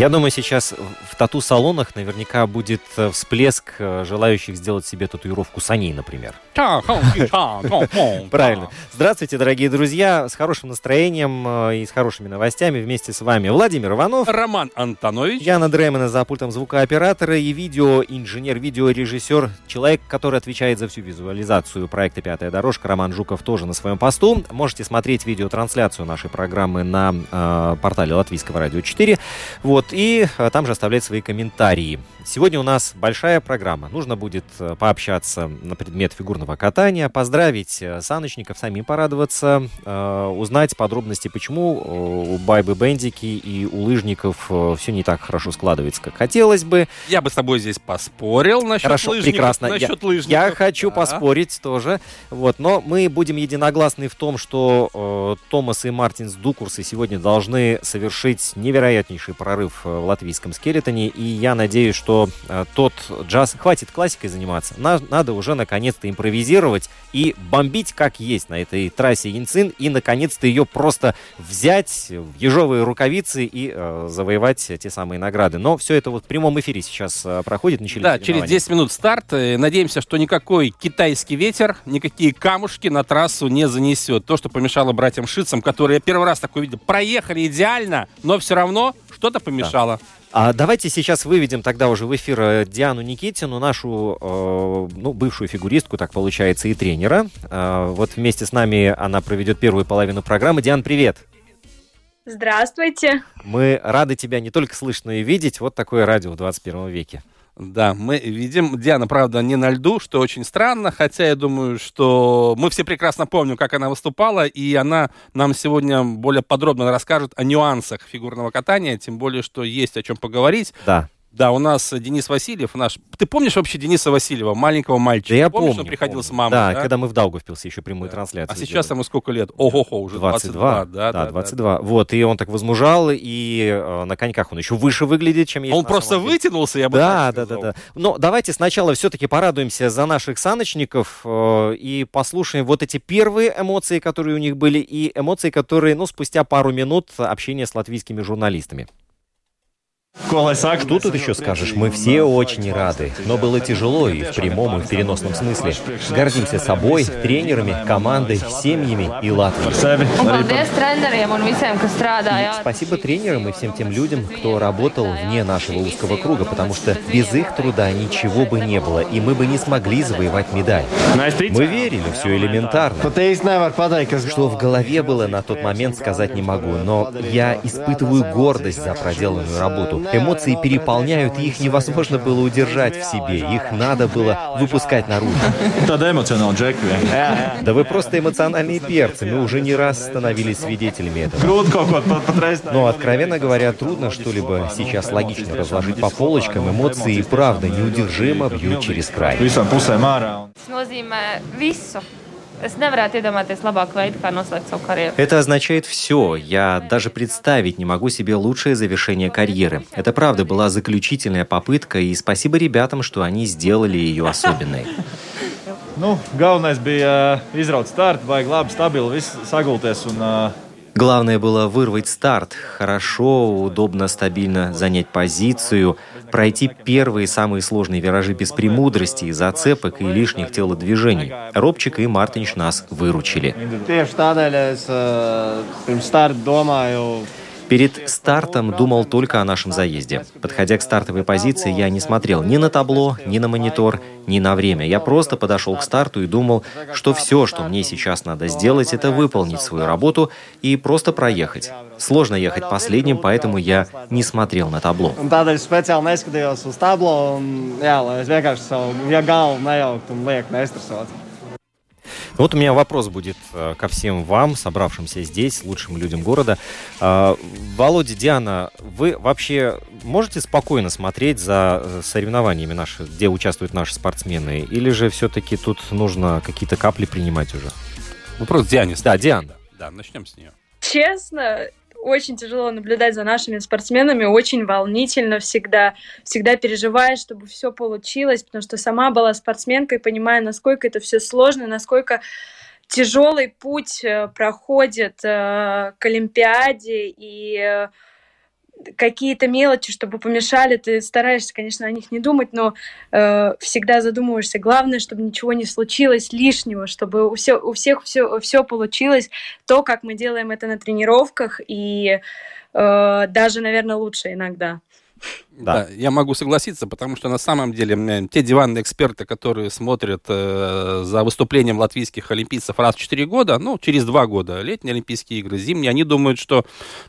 Я думаю, сейчас в тату-салонах наверняка будет э, всплеск э, желающих сделать себе татуировку саней, например. Правильно. Здравствуйте, дорогие друзья. С хорошим настроением э, и с хорошими новостями вместе с вами Владимир Иванов. Роман Антонович. Яна Дремена за пультом звукооператора и видеоинженер, видеорежиссер, человек, который отвечает за всю визуализацию проекта «Пятая дорожка». Роман Жуков тоже на своем посту. Можете смотреть видеотрансляцию нашей программы на э, портале Латвийского радио 4. Вот. И э, там же оставлять свои комментарии. Сегодня у нас большая программа. Нужно будет э, пообщаться на предмет фигурного катания, поздравить э, саночников, самим порадоваться, узнать подробности, почему у Байбы Бендики и у лыжников все не так хорошо складывается, как хотелось бы. Я бы с тобой здесь поспорил насчет Хорошо, лыжников. прекрасно. Насчет я, лыжников. я хочу Да. поспорить тоже. Вот, но мы будем единогласны в том, что э, Томас и Мартинс Дукурсы сегодня должны совершить невероятнейший прорыв э, в латвийском скелетоне. И я надеюсь, что э, тот джаз... Хватит классикой заниматься. На- надо уже наконец-то импровизировать и бомбить как есть на этой трассе Янцин. И наконец-то ее просто взять в ежовые рукавицы и э, завоевать те самые награды. Но все это вот в прямом эфире сейчас проходит. Начались Да, через соревнования. 10 минут старт. Надеемся, что никакой китайский ветер, никакие камушки на трассу не занесет. То, что помешало братьям Шицам, которые первый раз такой видел, проехали идеально, но все равно что-то помешало. А давайте сейчас выведем тогда уже в эфир э, Диану Никитину, нашу э, ну, бывшую фигуристку, так получается, и тренера. Э, вот вместе с нами она проведет первую половину программы. Диан, привет! Здравствуйте. Мы рады тебя не только слышать, но и видеть. Вот такое радио в 21 веке. Да, мы видим. Диана, правда, не на льду, что очень странно, хотя я думаю, что мы все прекрасно помним, как она выступала, и она нам сегодня более подробно расскажет о нюансах фигурного катания, тем более, что есть о чем поговорить. Да. Да, у нас Денис Васильев, наш... Ты помнишь вообще Дениса Васильева, маленького мальчика? Да я помнишь, помню. он приходил помню. с мамой, да, да? когда мы в Даугавпилсе еще прямую Да. трансляцию А сейчас ему сколько лет? Ого-го, уже 22. 22, да, да, да. 22. Вот, и он так возмужал, и э, на коньках он еще выше выглядит, чем есть Он просто вытянулся, я бы Да, да, да, да. Но давайте сначала все-таки порадуемся за наших саночников э, и послушаем вот эти первые эмоции, которые у них были, и эмоции, которые, ну, спустя пару минут общения с латвийскими журналистами. Что тут еще скажешь? Мы все очень рады. Но было тяжело и в прямом, и в переносном смысле. Гордимся собой, тренерами, командой, семьями и Латвией. Strādāja. Спасибо тренерам и всем тем людям, кто работал вне нашего узкого круга, потому что без их труда ничего бы не было, и мы бы не смогли завоевать медаль. Мы верили, все элементарно. Что в голове было на тот момент, сказать не могу, но я испытываю гордость за проделанную работу. Эмоции переполняют, и их невозможно было удержать в себе, их надо было выпускать наружу. Tāda emocionāla džekļa. Да вы просто эмоциональные перцы, мы уже не раз становились свидетелями этого. Но, откровенно говоря, трудно что-либо сейчас логично разложить по полочкам. Эмоции и правда неудержимо бьют через край. Visām pusēm ārā. un- Tas nozīmē visu. Es nevarētu iedomāties labāku veidu, kā noslēgt savu karjeru. Это означает все. Я даже представить не могу себе лучшее завершение карьеры. Это правда была заключительная попытка, и спасибо ребятам, что они сделали ее особенной. Nu, galvenais bija uh, izraut startu, vajag labi, stabili, viss sagulties. Un, uh, Главное было вырвать старт, хорошо, удобно, стабильно занять позицию, пройти первые самые сложные виражи без премудрости, зацепок и лишних телодвижений. Робчик и Мартинч нас выручили. Es Перед стартом думал только о нашем заезде. Подходя к стартовой позиции, я не смотрел ни на табло, ни на монитор, ни на время. Я просто подошел к старту и думал, что все, что мне сейчас надо сделать, это выполнить свою работу и просто проехать. Сложно ехать последним, поэтому я не смотрел на табло. Вот у меня вопрос будет э, ко всем вам, собравшимся здесь, лучшим людям города. Э, Володя, Диана, вы вообще можете спокойно смотреть за э, соревнованиями, наши, где участвуют наши спортсмены? Или же все-таки тут нужно какие-то капли принимать уже? Вопрос Диане. Да, Диана. Да, начнем с нее. Честно, очень тяжело наблюдать за нашими спортсменами, очень волнительно всегда, всегда переживаешь, чтобы все получилось, потому что сама была спортсменкой, понимая, насколько это все сложно, насколько тяжелый путь э, проходит э, к Олимпиаде, и э, какие-то мелочи, чтобы помешали, ты стараешься, конечно, о них не думать, но э, всегда задумываешься. Главное, чтобы ничего не случилось лишнего, чтобы у, все, у всех все, все получилось то, как мы делаем это на тренировках, и э, даже, наверное, лучше иногда. Да. да, я могу согласиться, потому что на самом деле те диванные эксперты, которые смотрят э, за выступлением латвийских олимпийцев раз в 4 года, ну, через 2 года, летние Олимпийские игры, зимние, они думают, что,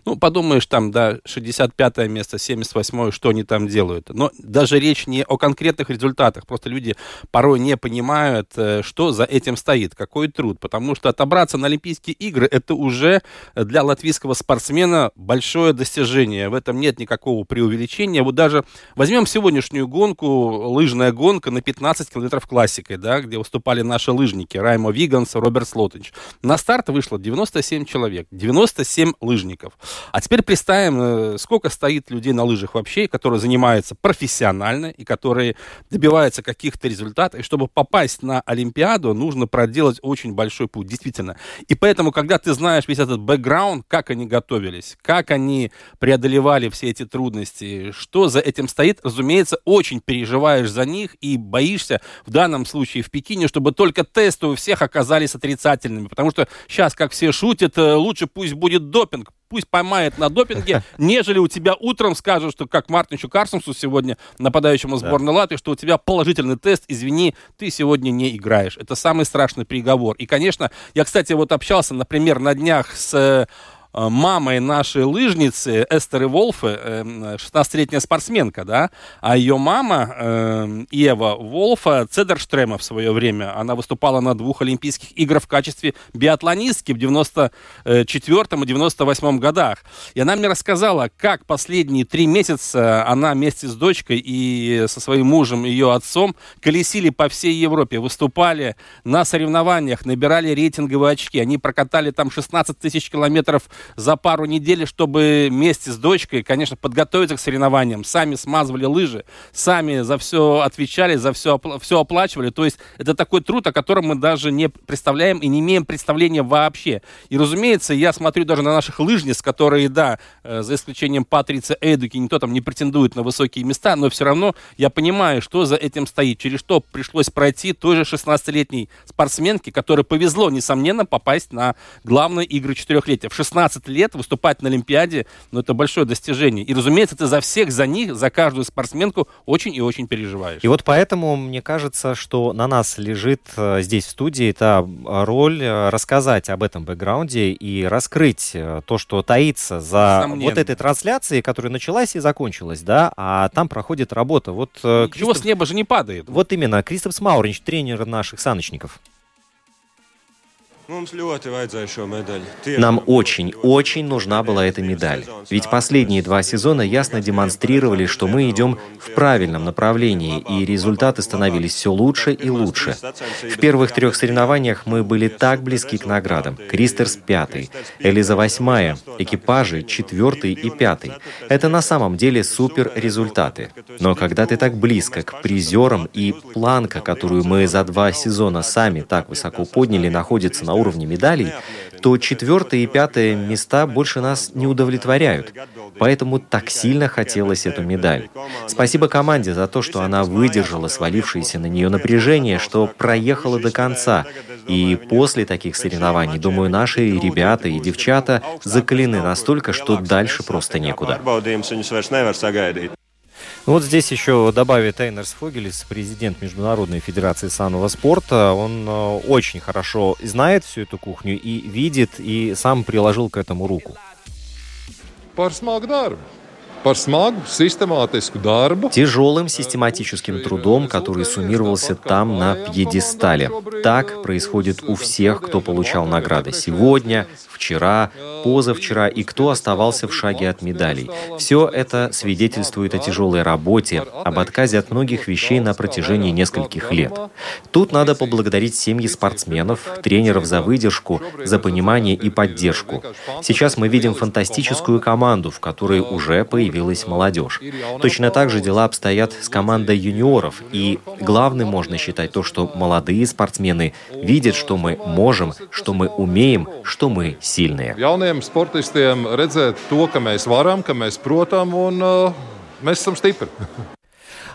ну, подумаешь, там, да, 65 место, 78 что они там делают. Но даже речь не о конкретных результатах, просто люди порой не понимают, э, что за этим стоит, какой труд, потому что отобраться на Олимпийские игры, это уже для латвийского спортсмена большое достижение, в этом нет никакого преувеличения. Вот даже возьмем сегодняшнюю гонку, лыжная гонка на 15 километров классикой, да, где выступали наши лыжники Раймо Виганс, Роберт Слотович. На старт вышло 97 человек, 97 лыжников. А теперь представим, э, сколько стоит людей на лыжах вообще, которые занимаются профессионально и которые добиваются каких-то результатов. И чтобы попасть на Олимпиаду, нужно проделать очень большой путь, действительно. И поэтому, когда ты знаешь весь этот бэкграунд, как они готовились, как они преодолевали все эти трудности, что за этим стоит, разумеется, очень переживаешь за них и боишься в данном случае в Пекине, чтобы только тесты у всех оказались отрицательными. Потому что сейчас, как все шутят, э, лучше пусть будет допинг, пусть поймает на допинге, нежели у тебя утром скажут, что как Мартинчу Карсонсу сегодня, нападающему сборной Латвии, что у тебя положительный тест, извини, ты сегодня не играешь. Это самый страшный приговор. И, конечно, я, кстати, вот общался, например, на днях с Э, мамой нашей лыжницы Эстеры Волфы, 16-летняя спортсменка, да, а ее мама э, Ева Волфа Цедерштрема в свое время, она выступала на двух Олимпийских играх в качестве биатлонистки в 94 и 98 годах. И она мне рассказала, как последние три месяца она вместе с дочкой и со своим мужем, ее отцом, колесили по всей Европе, выступали на соревнованиях, набирали рейтинговые очки. Они прокатали там 16 тысяч километров за пару недель, чтобы вместе с дочкой, конечно, подготовиться к соревнованиям. Сами смазывали лыжи, сами за все отвечали, за все, все оплачивали. То есть это такой труд, о котором мы даже не представляем и не имеем представления вообще. И, разумеется, я смотрю даже на наших лыжниц, которые, да, э, за исключением Патрицы Эдуки, никто там не претендует на высокие места, но все равно я понимаю, что за этим стоит, через что пришлось пройти той же 16-летней спортсменке, которой повезло, несомненно, попасть на главные игры четырехлетия. В 16 15 лет выступать на Олимпиаде, ну, это большое достижение. И, разумеется, ты за всех, за них, за каждую спортсменку очень и очень переживаешь. И вот поэтому мне кажется, что на нас лежит э, здесь, в студии, эта роль э, рассказать об этом бэкграунде и раскрыть э, то, что таится за Сомненно. вот этой трансляцией, которая началась и закончилась, да, а там проходит работа. Вот, Ничего Кристоф... с неба же не падает. Вот именно, Кристоф Смауринч, тренер наших саночников. Нам очень, очень нужна была эта медаль. Ведь последние два сезона ясно демонстрировали, что мы идем в правильном направлении, и результаты становились все лучше и лучше. В первых трех соревнованиях мы были так близки к наградам. Кристерс пятый, Элиза восьмая, экипажи четвертый и пятый. Это на самом деле супер результаты. Но когда ты так близко к призерам и планка, которую мы за два сезона сами так высоко подняли, находится на уровне медалей, то четвертое и пятое места больше нас не удовлетворяют. Поэтому так сильно хотелось эту медаль. Спасибо команде за то, что она выдержала свалившееся на нее напряжение, что проехала до конца. И после таких соревнований, думаю, наши ребята и девчата закалены настолько, что дальше просто некуда. Вот здесь еще добавит Эйнерс Фогелис, президент Международной Федерации санного спорта. Он э, очень хорошо знает всю эту кухню и видит, и сам приложил к этому руку. Par. Тяжелым систематическим трудом, который суммировался там на пьедестале. Так происходит у всех, кто получал награды сегодня, вчера, позавчера и кто оставался в шаге от медалей. Все это свидетельствует о тяжелой работе, об отказе от многих вещей на протяжении нескольких лет. Тут надо поблагодарить семьи спортсменов, тренеров за выдержку, за понимание и поддержку. Сейчас мы видим фантастическую команду, в которой уже появилась молодежь. Точно так же дела обстоят с командой юниоров, и главным можно считать то, что молодые спортсмены видят, что мы можем, что мы умеем, что мы сильные. Jauniem sportistiem redzēt to, ka mēs varam, ka mēs protam un uh, mēs esam.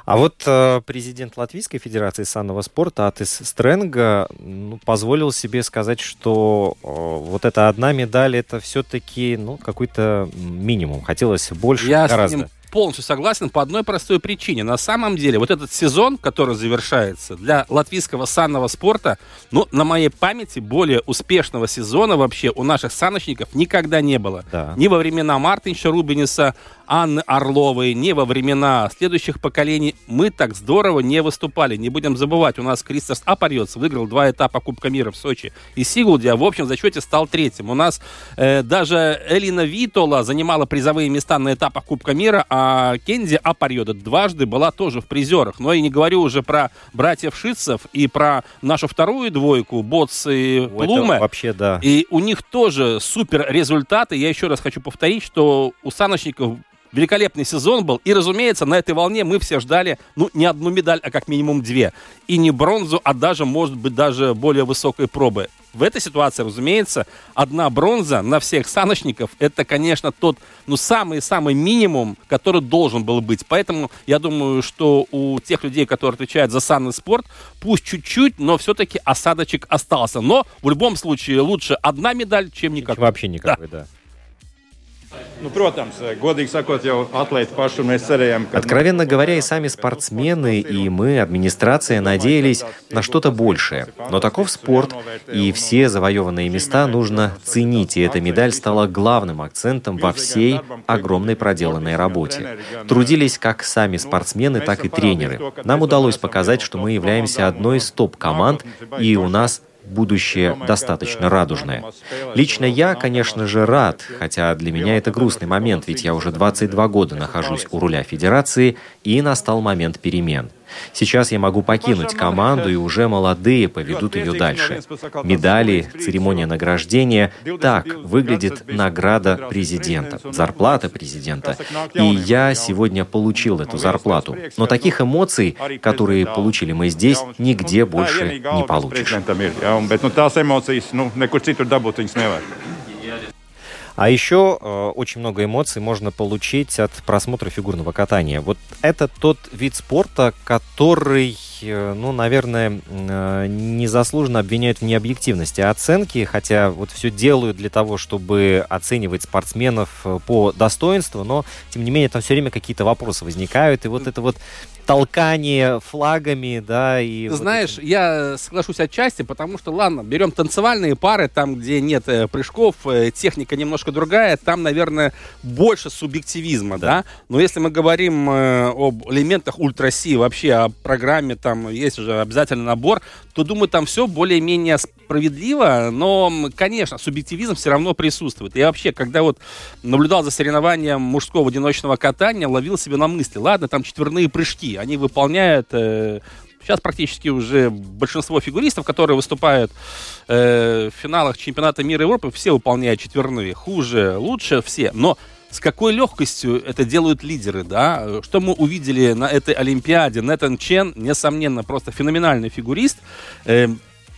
А вот э, президент Латвийской Федерации санного спорта Атис Стрэнга ну, позволил себе сказать, что э, вот эта одна медаль это все-таки ну, какой-то минимум. Хотелось больше Я гораздо. с ним полностью согласен по одной простой причине. На самом деле, вот этот сезон, который завершается для латвийского санного спорта, ну, на моей памяти, более успешного сезона вообще у наших саночников никогда не было. Да. Ни во времена Мартинша Рубиниса, Анны Орловой, ни во времена следующих поколений мы так здорово не выступали. Не будем забывать, у нас Кристос Апарьоц выиграл два этапа Кубка мира в Сочи и Сигулди, а в общем зачете стал третьим. У нас э, даже Элина Витола занимала призовые места на этапах Кубка мира, а Кензи Апарьода дважды была тоже в призерах. Но я не говорю уже про братьев Шитцев и про нашу вторую двойку, Боц и Плуме. вообще да. И у них тоже супер результаты. Я еще раз хочу повторить, что у саночников великолепный сезон был. И, разумеется, на этой волне мы все ждали, ну, не одну медаль, а как минимум две. И не бронзу, а даже, может быть, даже более высокой пробы. В этой ситуации, разумеется, одна бронза на всех саночников, это, конечно, тот, ну, самый-самый минимум, который должен был быть. Поэтому я думаю, что у тех людей, которые отвечают за санный спорт, пусть чуть-чуть, но все-таки осадочек остался. Но в любом случае лучше одна медаль, чем никакой. Вообще никакой, да. Nu, Откровенно говоря, и сами спортсмены, и мы, администрация, надеялись на что-то большее. Но таков спорт, и все завоеванные места нужно ценить, и эта медаль стала главным акцентом во всей огромной проделанной работе. Трудились как сами спортсмены, так и тренеры. Нам удалось показать, что мы являемся одной из топ-команд, и у нас будущее достаточно радужное. Лично я, конечно же, рад, хотя для меня это грустный момент, ведь я уже 22 года нахожусь у руля Федерации, и настал момент перемен. Сейчас я могу покинуть команду, и уже молодые поведут ее дальше. Медали, церемония награждения – так выглядит награда президента, зарплата президента. И я сегодня получил эту зарплату. Но таких эмоций, которые получили мы здесь, нигде больше не получишь. А еще э, очень много эмоций можно получить от просмотра фигурного катания. Вот это тот вид спорта, который, ну, наверное, э, незаслуженно обвиняют в необъективности оценки, хотя вот все делают для того, чтобы оценивать спортсменов э, по достоинству, но, тем не менее, там все время какие-то вопросы возникают, и вот это вот толкание флагами, да, и... вот Знаешь, это- я соглашусь отчасти, потому что, ладно, берем танцевальные пары, там, где нет э, прыжков, э, техника немножко другая, там, наверное, больше субъективизма, да. Но если мы говорим э, об элементах ультраси, вообще о программе, там есть уже обязательный набор, то, думаю, там все более-менее справедливо, но, конечно, субъективизм все равно присутствует. Я вообще, когда вот наблюдал за соревнованием мужского одиночного катания, ловил себя на мысли, ладно, там четверные прыжки, они выполняют э, Сейчас практически уже большинство фигуристов, которые выступают э, в финалах чемпионата мира Европы, все выполняют четверные. Хуже, лучше все. Но с какой легкостью это делают лидеры, да? Что мы увидели на этой Олимпиаде? Нэтан Чен, несомненно, просто феноменальный фигурист. Э,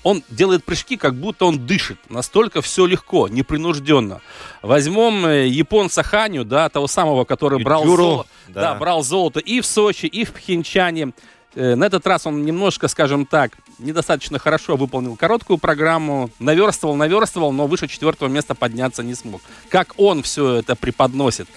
он делает прыжки, как будто он дышит. Настолько все легко, непринужденно. Возьмем э, японца Ханю, да, того самого, который брал, золо, да. Да, брал золото и в Сочи, и в Пхенчане. Э, на этот раз он немножко, скажем так, недостаточно хорошо выполнил короткую программу, наверстывал, наверстывал, но выше четвертого места подняться не смог. Как он все это преподносит?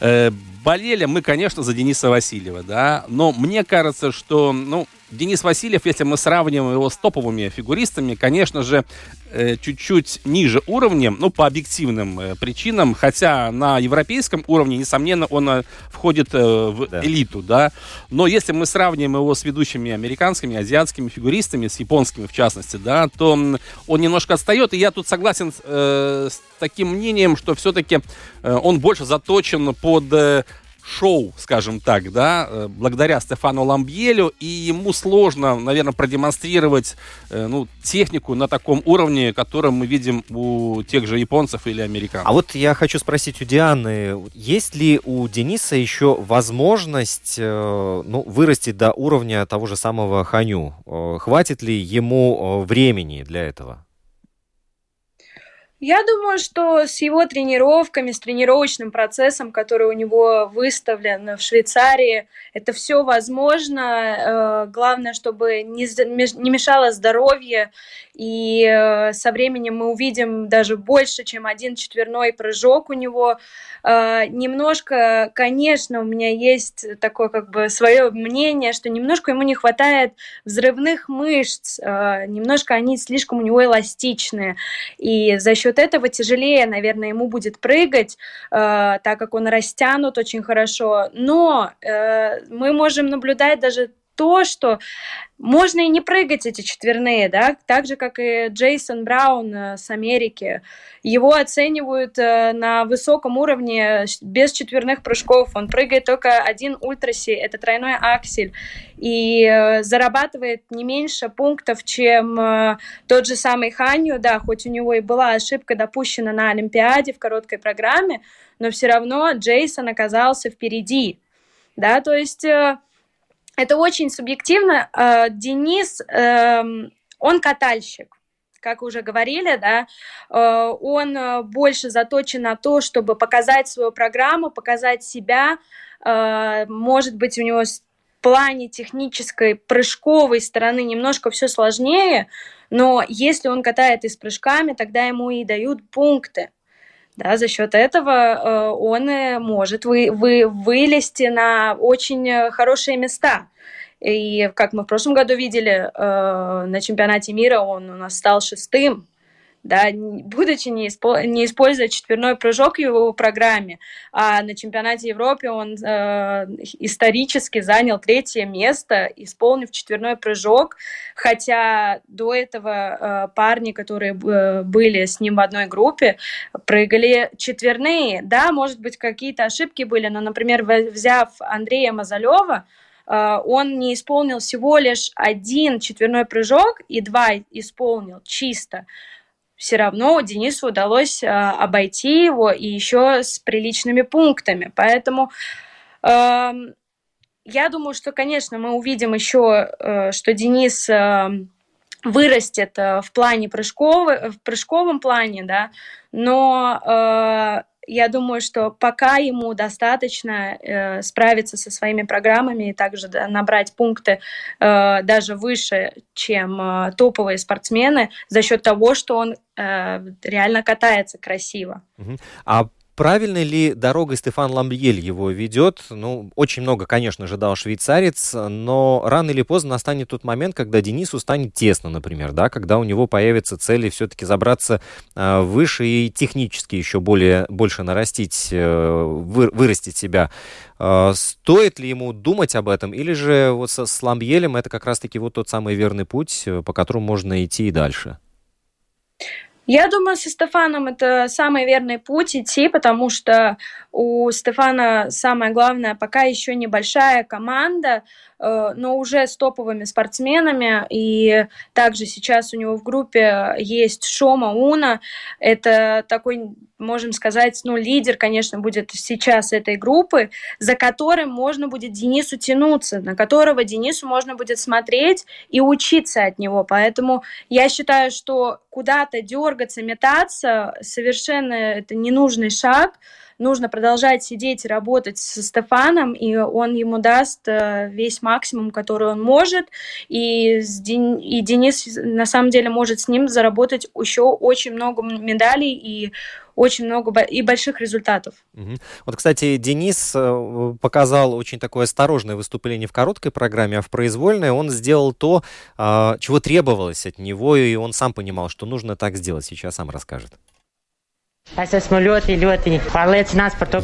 Э, болели мы, конечно, за Дениса Васильева, да, но мне кажется, что, ну, Денис Васильев, если мы сравниваем его с топовыми фигуристами, конечно же, э, чуть-чуть ниже уровнем, ну, по объективным э, причинам, хотя на европейском уровне, несомненно, он э, входит в да. элиту, да. Но если мы сравним его с ведущими американскими, азиатскими фигуристами, с японскими в частности, да, то он немножко отстает, и я тут согласен э, с таким мнением, что все-таки он больше заточен под шоу, скажем так, да, э, благодаря Стефану Ламбьелю, и ему сложно, наверное, продемонстрировать, э, ну, технику на таком уровне, который мы видим у тех же японцев или американцев. А вот я хочу спросить у Дианы, есть ли у Дениса еще возможность, э, ну, вырасти до уровня того же самого Ханю? Хватит ли ему времени для этого? Я думаю, что с его тренировками, с тренировочным процессом, который у него выставлен в Швейцарии, это все возможно. Э, главное, чтобы не мешало здоровье и э, со временем мы увидим даже больше, чем один четверной прыжок у него. Э, немножко, конечно, у меня есть такое как бы свое мнение, что немножко ему не хватает взрывных мышц, э, немножко они слишком у него эластичные, и за счет этого тяжелее, наверное, ему будет прыгать, так как он растянут очень хорошо. Но мы можем наблюдать даже то, что можно и не прыгать эти четверные, да, так же, как и Джейсон Браун э, с Америки. Его оценивают э, на высоком уровне без четверных прыжков. Он прыгает только один ультраси, это тройной аксель, и э, зарабатывает не меньше пунктов, чем тот же самый Ханью, да, хоть у него и была ошибка допущена на Олимпиаде в короткой программе, но все равно Джейсон оказался впереди, да, то есть это очень субъективно. Э, Денис, эм, он катальщик как уже говорили, да, э, он э, больше заточен на то, чтобы показать свою программу, показать себя. Может быть, у него в плане технической прыжковой стороны немножко все сложнее, но если он катает и с прыжками, тогда ему и дают пункты да, за счет этого э, он может вы, вы, вылезти на очень э, хорошие места. И как мы в прошлом году видели, э, на чемпионате мира он у нас стал шестым да, будучи не, испо- не используя четверной прыжок в его программе, а на чемпионате Европы он э, исторически занял третье место, исполнив четверной прыжок, хотя до этого э, парни, которые э, были с ним в одной группе, прыгали четверные. Да, может быть, какие-то ошибки были, но, например, взяв Андрея Мазалева, э, он не исполнил всего лишь один четверной прыжок и два исполнил чисто все равно Денису удалось э, обойти его и еще с приличными пунктами. Поэтому э, я думаю, что, конечно, мы увидим еще, э, что Денис э, вырастет э, в плане прыжковый, в прыжковом плане, да, но я думаю, что пока ему достаточно э, справиться со своими программами и также набрать пункты э, даже выше, чем э, топовые спортсмены, за счет того, что он э, реально катается красиво. А Правильно ли дорогой Стефан Ламбьель его ведет? Ну, очень много, конечно же, дал швейцарец, но рано или поздно настанет тот момент, когда Денису станет тесно, например, да, когда у него появятся цели все-таки забраться э, выше и технически еще более, больше нарастить, э, вы, вырастить себя. Э, стоит ли ему думать об этом, или же вот с Ламбьелем это как раз-таки вот тот самый верный путь, э, по которому можно идти и дальше? Я думаю, со Стефаном это самый верный путь идти, потому что у Стефана самое главное, пока еще небольшая команда, но уже с топовыми спортсменами. И также сейчас у него в группе есть Шома Уна. Это такой, можем сказать, ну, лидер, конечно, будет сейчас этой группы, за которым можно будет Денису тянуться, на которого Денису можно будет смотреть и учиться от него. Поэтому я считаю, что куда-то дергаться, метаться совершенно это ненужный шаг нужно продолжать сидеть и работать со Стефаном, и он ему даст э, весь максимум, который он может, и, и Денис на самом деле может с ним заработать еще очень много медалей и очень много и больших результатов. Угу. Вот, кстати, Денис э, показал очень такое осторожное выступление в короткой программе, а в произвольной он сделал то, а, чего требовалось от него, и он сам понимал, что нужно так сделать. Сейчас сам расскажет.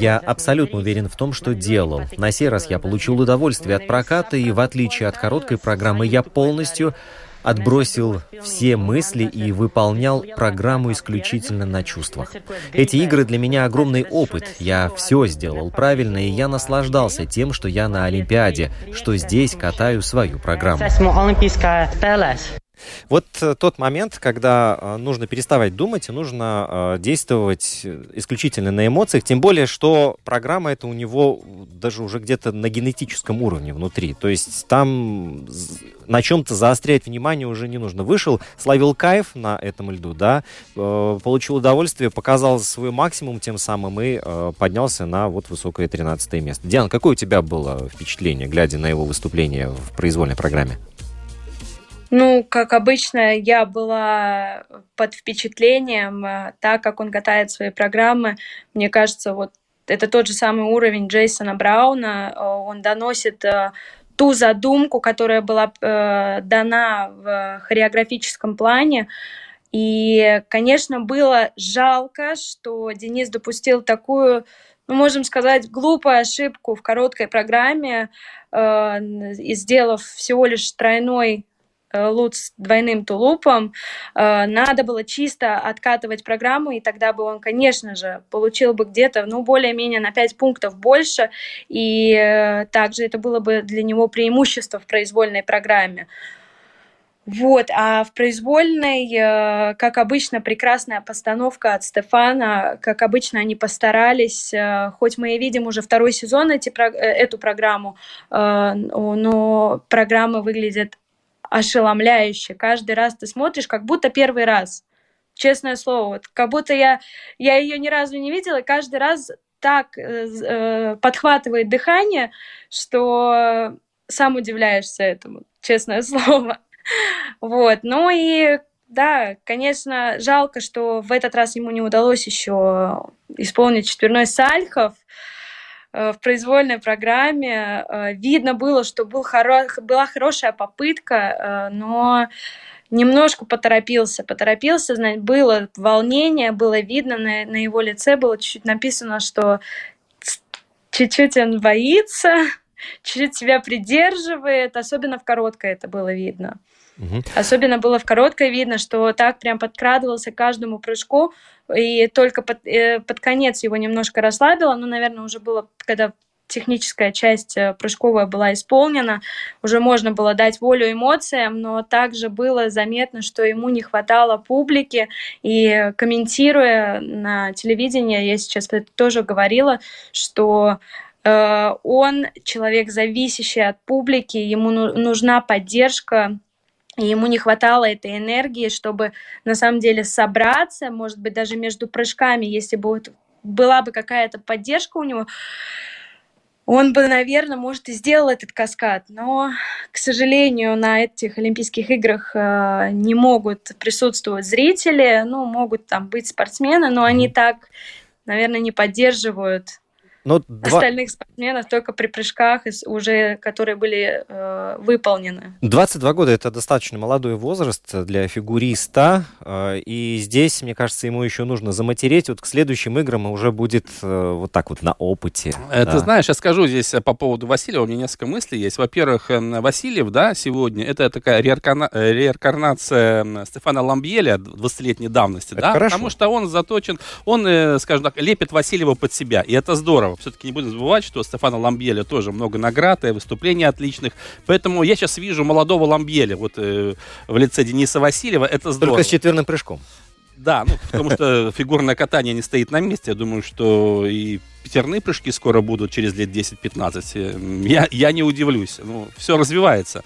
Я абсолютно уверен в том, что делал. На сей раз я получил удовольствие от проката, и в отличие от короткой программы, я полностью отбросил все мысли и выполнял программу исключительно на чувствах. Эти игры для меня огромный опыт. Я все сделал правильно, и я наслаждался тем, что я на Олимпиаде, что здесь катаю свою программу. Вот э, тот момент, когда э, нужно переставать думать и нужно э, действовать исключительно на эмоциях, тем более, что программа это у него даже уже где-то на генетическом уровне внутри. То есть там на чем-то заострять внимание уже не нужно. Вышел, словил кайф на этом льду, да, получил удовольствие, показал свой максимум тем самым и поднялся на вот высокое 13 место. Диана, какое у тебя было впечатление, глядя на его выступление в произвольной программе? Ну, как обычно, я была под впечатлением, э, так как он катает свои программы. Мне кажется, вот это тот же самый уровень Джейсона Брауна. Э, он доносит э, ту задумку, которая была дана в хореографическом плане. И, конечно, было жалко, что Денис допустил такую, ну, можем сказать, глупую ошибку в короткой программе, э, сделав всего лишь тройной лут с двойным тулупом, э, надо было чисто откатывать программу, и тогда бы он, конечно же, получил бы где-то, ну, более-менее на 5 пунктов больше, и э, также это было бы для него преимущество в произвольной программе. Вот, а в произвольной, как обычно, прекрасная постановка от Стефана, как обычно они постарались, хоть мы и видим уже второй сезон эти, эту программу, но программа выглядит ошеломляюще. Каждый раз ты смотришь, как будто первый раз. Честное слово, вот, как будто я, я ее ни разу не видела, каждый раз так э, э, подхватывает дыхание, что сам удивляешься этому, честное слово. Вот, ну и да, конечно, жалко, что в этот раз ему не удалось еще исполнить четверной сальхов, в произвольной программе. Э, видно было, что был хоро... была хорошая попытка, э, но немножко поторопился. Поторопился, знать, было волнение, было видно на, на его лице, было чуть-чуть написано, что чуть-чуть он боится, чуть-чуть себя придерживает, особенно в короткой это было видно. Особенно было в короткой видно, что так прям подкрадывался к каждому прыжку, и только под, э, под конец его немножко расслабило, но, наверное, уже было, когда техническая часть э, прыжковая была исполнена, уже можно было дать волю эмоциям, но также было заметно, что ему не хватало публики, и комментируя на телевидении, я сейчас тоже говорила, что э, он человек, зависящий от публики, ему ну, нужна поддержка и ему не хватало этой энергии, чтобы на самом деле собраться, может быть, даже между прыжками, если бы вот была бы какая-то поддержка у него, он бы, наверное, может, и сделал этот каскад. Но, к сожалению, на этих Олимпийских играх э, не могут присутствовать зрители, ну, могут там быть спортсмены, но они так, наверное, не поддерживают но два... остальных спортсменов только при прыжках, уже которые были э, выполнены. 22 года это достаточно молодой возраст для фигуриста, э, и здесь, мне кажется, ему еще нужно заматереть. Вот к следующим играм уже будет э, вот так вот на опыте. Это да. знаешь, я скажу здесь по поводу Васильева, у меня несколько мыслей есть. Во-первых, эм, Васильев, да, сегодня это такая реаркана... Э, реинкарнация Стефана Ламбьеля 20-летней давности, это да, хорошо. потому что он заточен, он, э, скажем так, лепит Васильева под себя, и это здорово здорово. Все-таки не будем забывать, что Стефана Ламбьеля тоже много наград и выступлений отличных. Поэтому я сейчас вижу молодого Ламбьеля вот э, в лице Дениса Васильева. Это здорово. Только с четверным прыжком. Да, ну, потому что фигурное катание не стоит на месте. Я думаю, что и пятерные прыжки скоро будут через лет 10-15. Я, я не удивлюсь. Ну, все развивается.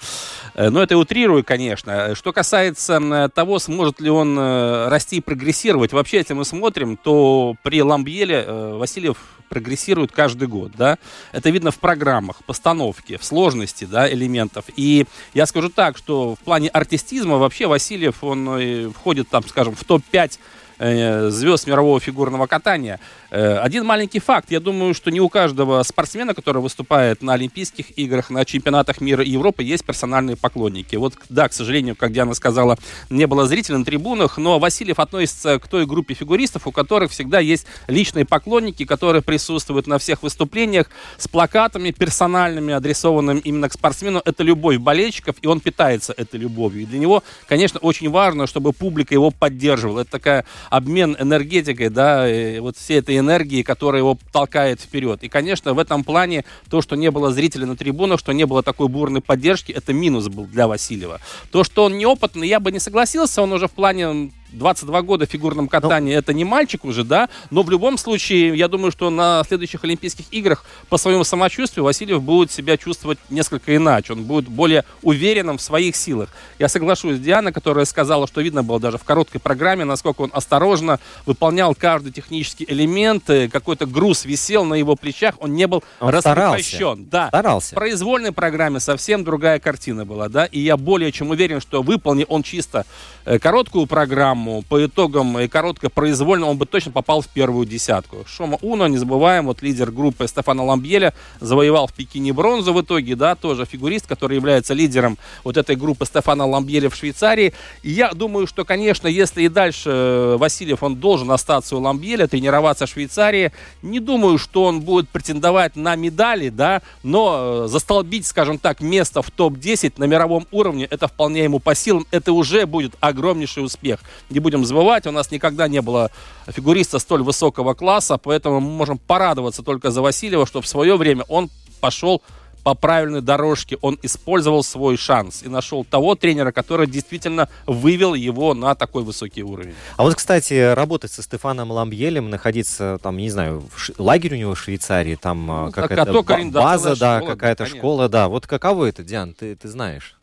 Э, но это утрирую, конечно. Что касается того, сможет ли он э, расти и прогрессировать. Вообще, если мы смотрим, то при Ламбьеле э, Васильев прогрессирует каждый год, да. Это видно в программах, постановке, в сложности, да, элементов. И я скажу так, что в плане артистизма вообще Васильев, он входит там, скажем, в топ-5 звезд мирового фигурного катания. Э, один маленький факт. Я думаю, что не у каждого спортсмена, который выступает на Олимпийских играх, на чемпионатах мира и Европы, есть персональные поклонники. Вот, да, к сожалению, как Диана сказала, не было зрителей на трибунах, но Васильев относится к той группе фигуристов, у которых всегда есть личные поклонники, которые присутствуют на всех выступлениях с плакатами персональными, адресованными именно к спортсмену. Это любовь болельщиков, и он питается этой любовью. И для него, конечно, очень важно, чтобы публика его поддерживала. Это такая обмен энергетикой, да, вот все этой энергии, которая его толкает вперед. И, конечно, в этом плане то, что не было зрителей на трибунах, что не было такой бурной поддержки, это минус был для Васильева. То, что он неопытный, я бы не согласился, он уже в плане 22 года в фигурном катании, ну, это не мальчик уже, да, но в любом случае, я думаю, что на следующих Олимпийских играх по своему самочувствию Васильев будет себя чувствовать несколько иначе, он будет более уверенным в своих силах. Я соглашусь с Дианой, которая сказала, что видно было даже в короткой программе, насколько он осторожно выполнял каждый технический элемент, э, какой-то груз висел на его плечах, он не был он раскрепощен. Да, старался. В произвольной программе совсем другая картина была, да, и я более чем уверен, что выполнил он чисто э, короткую программу, программу по итогам и коротко произвольно, он бы точно попал в первую десятку. Шома Уно, не забываем, вот лидер группы Стефана Ламбьеля, завоевал в Пекине бронзу в итоге, да, тоже фигурист, который является лидером вот этой группы Стефана Ламбьеля в Швейцарии. И я думаю, что, конечно, если и дальше э, Васильев, он должен остаться у Ламбьеля, тренироваться в Швейцарии, не думаю, что он будет претендовать на медали, да, но э, застолбить, скажем так, место в топ-10 на мировом уровне, это вполне ему по силам, это уже будет огромнейший успех не будем забывать, у нас никогда не было фигуриста столь высокого класса, поэтому мы можем порадоваться только за Васильева, что в свое время он пошел по правильной дорожке, он использовал свой шанс и нашел того тренера, который действительно вывел его на такой высокий уровень. А вот, кстати, работать со Стефаном Ламбьелем, находиться там, не знаю, в ш... лагерь у него в Швейцарии, там ну, какая-то база, да, какая-то школа, да. Вот каково это, Диан, ты, ты знаешь?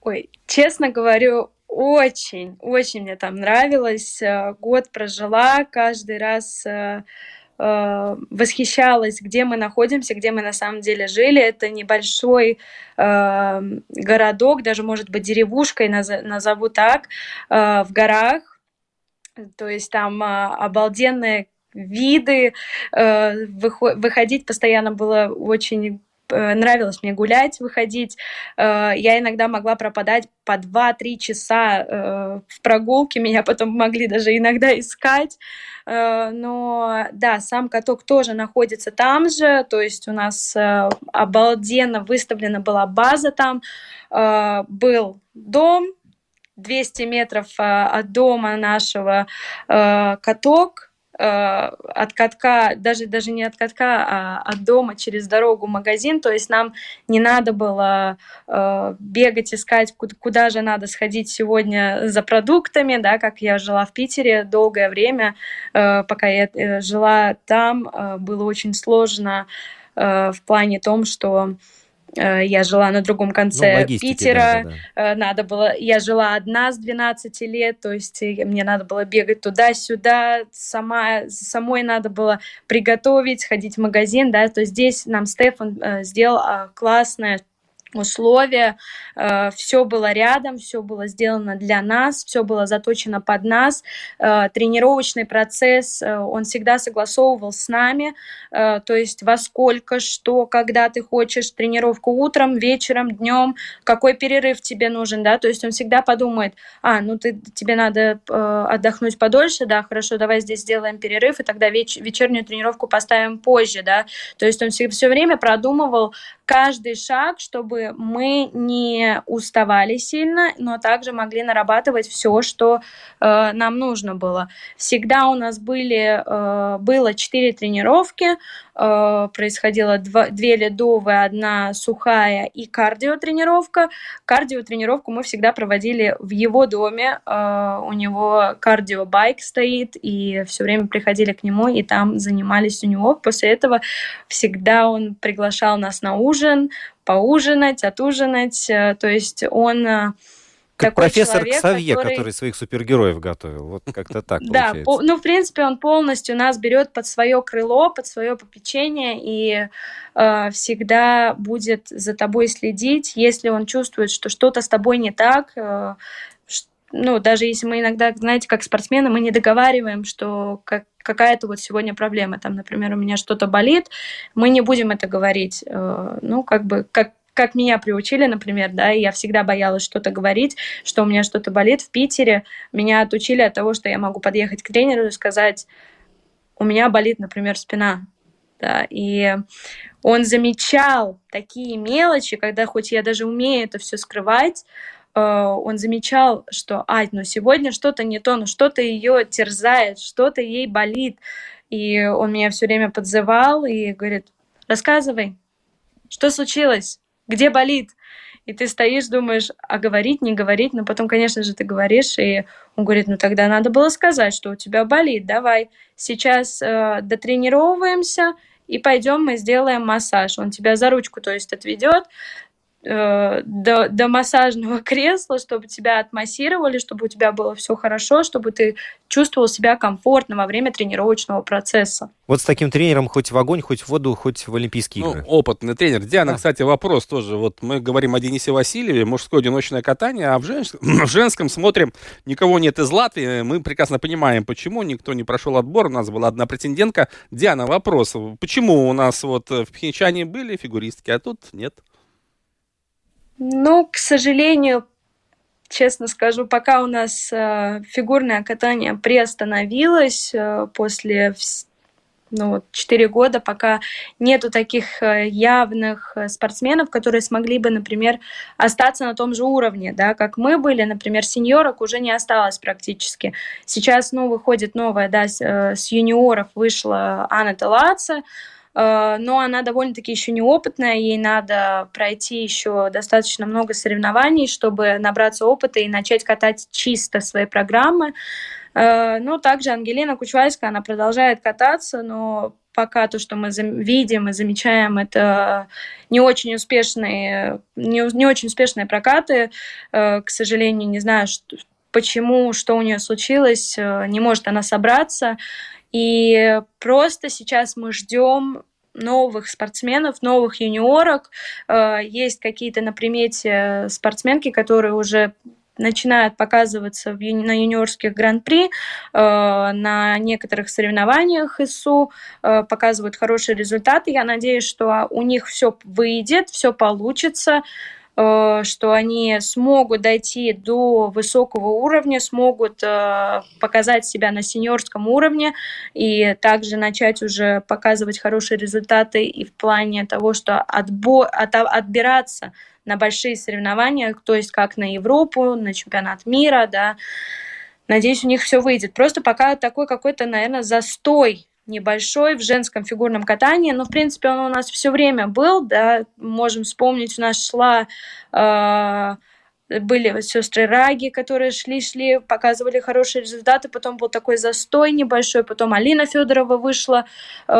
Ой, честно говорю, очень, очень мне там нравилось. Э, год прожила, каждый раз э, э, восхищалась, где мы находимся, где мы на самом деле жили. Это небольшой э, городок, даже, может быть, деревушкой назову так, э, в горах. То есть там э, обалденные виды, выходить постоянно было очень нравилось мне гулять, выходить. Э, я иногда могла пропадать по 2-3 часа э, в прогулке, меня потом могли даже иногда искать. Но да, сам каток тоже находится там же, то есть у нас обалденно выставлена была база там, был дом, 200 метров от дома нашего каток, Э, от катка, даже, даже не от катка, а от дома через дорогу магазин, то есть нам не надо было э, бегать, искать, куда, куда же надо сходить сегодня за продуктами, да, как я жила в Питере долгое время, э, пока я э, жила там, э, было очень сложно э, в плане том, что Э, я жила на другом конце ну, Питера. Да, да, да. Надо было, я жила одна с 12 лет, то есть э, мне надо было бегать туда-сюда, сама, самой надо было приготовить, ходить в магазин, да, то здесь нам Стефан э, сделал классное условия, э, все было рядом, все было сделано для нас, все было заточено под нас. Э, тренировочный процесс, э, он всегда согласовывал с нами, то есть во сколько, что, когда ты хочешь тренировку утром, вечером, днем, какой перерыв тебе нужен, да, то есть он всегда подумает, а, ну ты, тебе надо отдохнуть подольше, да, хорошо, давай здесь сделаем перерыв, и тогда веч вечернюю тренировку поставим позже, да, то есть он все, все время продумывал каждый шаг, чтобы мы не уставали сильно, но также могли нарабатывать все, что э, нам нужно было. Всегда у нас были, э, было четыре тренировки, э, происходило два, две ледовые, одна сухая и кардиотренировка. Кардиотренировку мы всегда проводили в его доме, э, у него кардиобайк стоит, и все время приходили к нему, и там занимались у него. После этого всегда он приглашал нас на ужин, поужинать, отужинать. Э, то есть он э, как профессор человек, Ксавье, который... который своих супергероев готовил. Вот как-то так Да, ну, в принципе, он полностью нас берет под свое крыло, под свое попечение и э, всегда будет за тобой следить, если он чувствует, что что-то с тобой не так, э, ну, даже если мы иногда, знаете, как спортсмены, мы не договариваем, что как, какая-то вот сегодня проблема, там, например, у меня что-то болит, мы не будем это говорить, э, ну, как бы, как, как меня приучили, например, да, и я всегда боялась что-то говорить, что у меня что-то болит в Питере, меня отучили от того, что я могу подъехать к тренеру и сказать, у меня болит, например, спина, да, и он замечал такие мелочи, когда хоть я даже умею это все скрывать, он замечал, что, ай, ну сегодня что-то не то, ну что-то ее терзает, что-то ей болит. И он меня все время подзывал и говорит, рассказывай, что случилось, где болит? И ты стоишь, думаешь, а говорить, не говорить, но потом, конечно же, ты говоришь, и он говорит, ну тогда надо было сказать, что у тебя болит, давай, сейчас э, дотренировываемся, и пойдем мы сделаем массаж. Он тебя за ручку, то есть, отведет, Э, до, до массажного кресла, чтобы тебя отмассировали, чтобы у тебя было все хорошо, чтобы ты чувствовал себя комфортно во время тренировочного процесса. Вот с таким тренером хоть в огонь, хоть в воду, хоть в Олимпийские ну, игры. Опытный тренер. Диана, да. кстати, вопрос тоже. Вот мы говорим о Денисе Васильеве, мужское одиночное катание, а в, женск... в женском смотрим, никого нет из Латвии. Мы прекрасно понимаем, почему никто не прошел отбор. У нас была одна претендентка. Диана, вопрос. Почему у нас вот в Пхенчане были фигуристки, а тут нет? Ну, к сожалению, честно скажу, пока у нас э, фигурное катание приостановилось э, после ну, вот, 4 года, пока нету таких э, явных э, спортсменов, которые смогли бы, например, остаться на том же уровне, да, как мы были, например, сеньорок уже не осталось практически. Сейчас, ну, выходит новая, да, с, э, с юниоров вышла Анна Талаца, но она довольно-таки еще неопытная, ей надо пройти еще достаточно много соревнований, чтобы набраться опыта и начать катать чисто свои программы. Э, ну, также Ангелина Кучвальская, она продолжает кататься, но пока то, что мы видим и замечаем, это не очень успешные, не, не очень успешные прокаты. Э, к сожалению, не знаю, что, почему, что у нее случилось, не может она собраться. И просто сейчас мы ждем новых спортсменов, новых юниорок. Э, есть какие-то на примете спортсменки, которые уже начинают показываться в, на юниорских гран-при, э, на некоторых соревнованиях ИСУ, э, показывают хорошие результаты. Я надеюсь, что у них все выйдет, все получится. Э, что они смогут дойти до высокого уровня, смогут э, показать себя на сеньорском уровне и также начать уже показывать хорошие результаты и в плане того, что отбо от, отбираться на большие соревнования, то есть как на Европу, на чемпионат мира, да. Надеюсь, у них все выйдет. Просто пока такой какой-то, наверное, застой небольшой в женском фигурном катании, но, в принципе, он у нас все время был, да, можем вспомнить, у нас шла э, были сестры Раги, которые шли-шли, показывали хорошие результаты, потом был такой застой небольшой, потом Алина Федорова вышла э,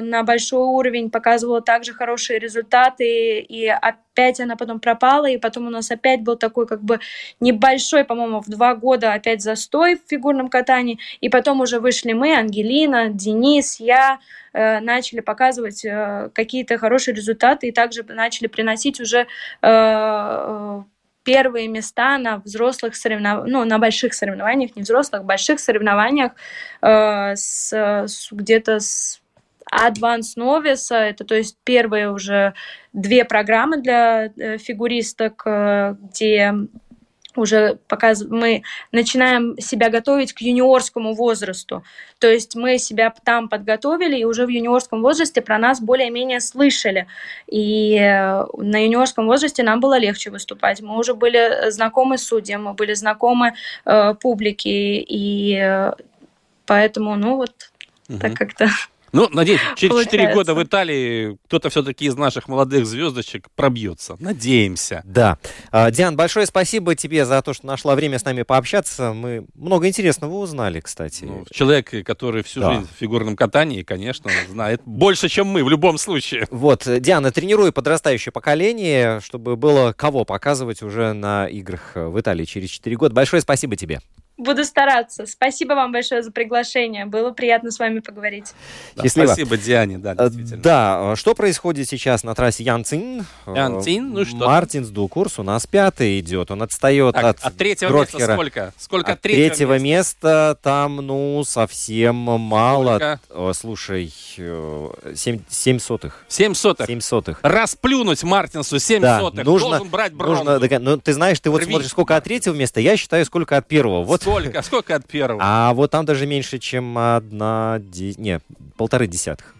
на большой уровень, показывала также хорошие результаты, и опять она потом пропала, и потом у нас опять был такой как бы небольшой, по-моему, в два года опять застой в фигурном катании, и потом уже вышли мы, Ангелина, Денис, я, э, начали показывать э, какие-то хорошие результаты и также начали приносить уже э, э первые места на взрослых соревнованиях, ну, на больших соревнованиях, не взрослых, больших соревнованиях э, с, с где-то с Advanced Novice, это то есть первые уже две программы для э, фигуристок, э, где уже показ... мы начинаем себя готовить к юниорскому возрасту. То есть мы себя там подготовили, и уже в юниорском возрасте про нас более-менее слышали. И э, на юниорском возрасте нам было легче выступать. Мы уже были знакомы с судьям, мы были знакомы э, публике, и э, поэтому, ну вот, угу. так как-то... Ну, надеюсь, через четыре года в Италии кто-то все-таки из наших молодых звездочек пробьется. Надеемся. Да. А, Диан, большое спасибо тебе за то, что нашла время с нами пообщаться. Мы много интересного узнали, кстати. Ну, человек, который всю да. жизнь в фигурном катании, конечно, знает больше, чем мы в любом случае. Вот, Диана, тренируй подрастающее поколение, чтобы было кого показывать уже на играх в Италии через четыре года. Большое спасибо тебе. Буду стараться. Спасибо вам большое за приглашение. Было приятно с вами поговорить. Да, Спасибо, Диане, да, э, действительно. Да, что происходит сейчас на трассе Янцин? Янцин, ну что? Мартинс Дукурс у нас пятый идет. Он отстает так, от, от третьего Гротхера. места сколько? Сколько от третьего, третьего места? места там, ну, совсем мало. Сколько? Слушай, 7, 7 сотых. 7 сотых? 7 сотых. Расплюнуть Мартинсу 7 да, сотых. Нужно, Должен брать бронзу. Нужно, ну, ты знаешь, ты вот Рви. смотришь, сколько от третьего места, я считаю, сколько от первого. Вот Сколько? Сколько от первого? А вот там даже меньше, чем одна... Не, полторы десятых.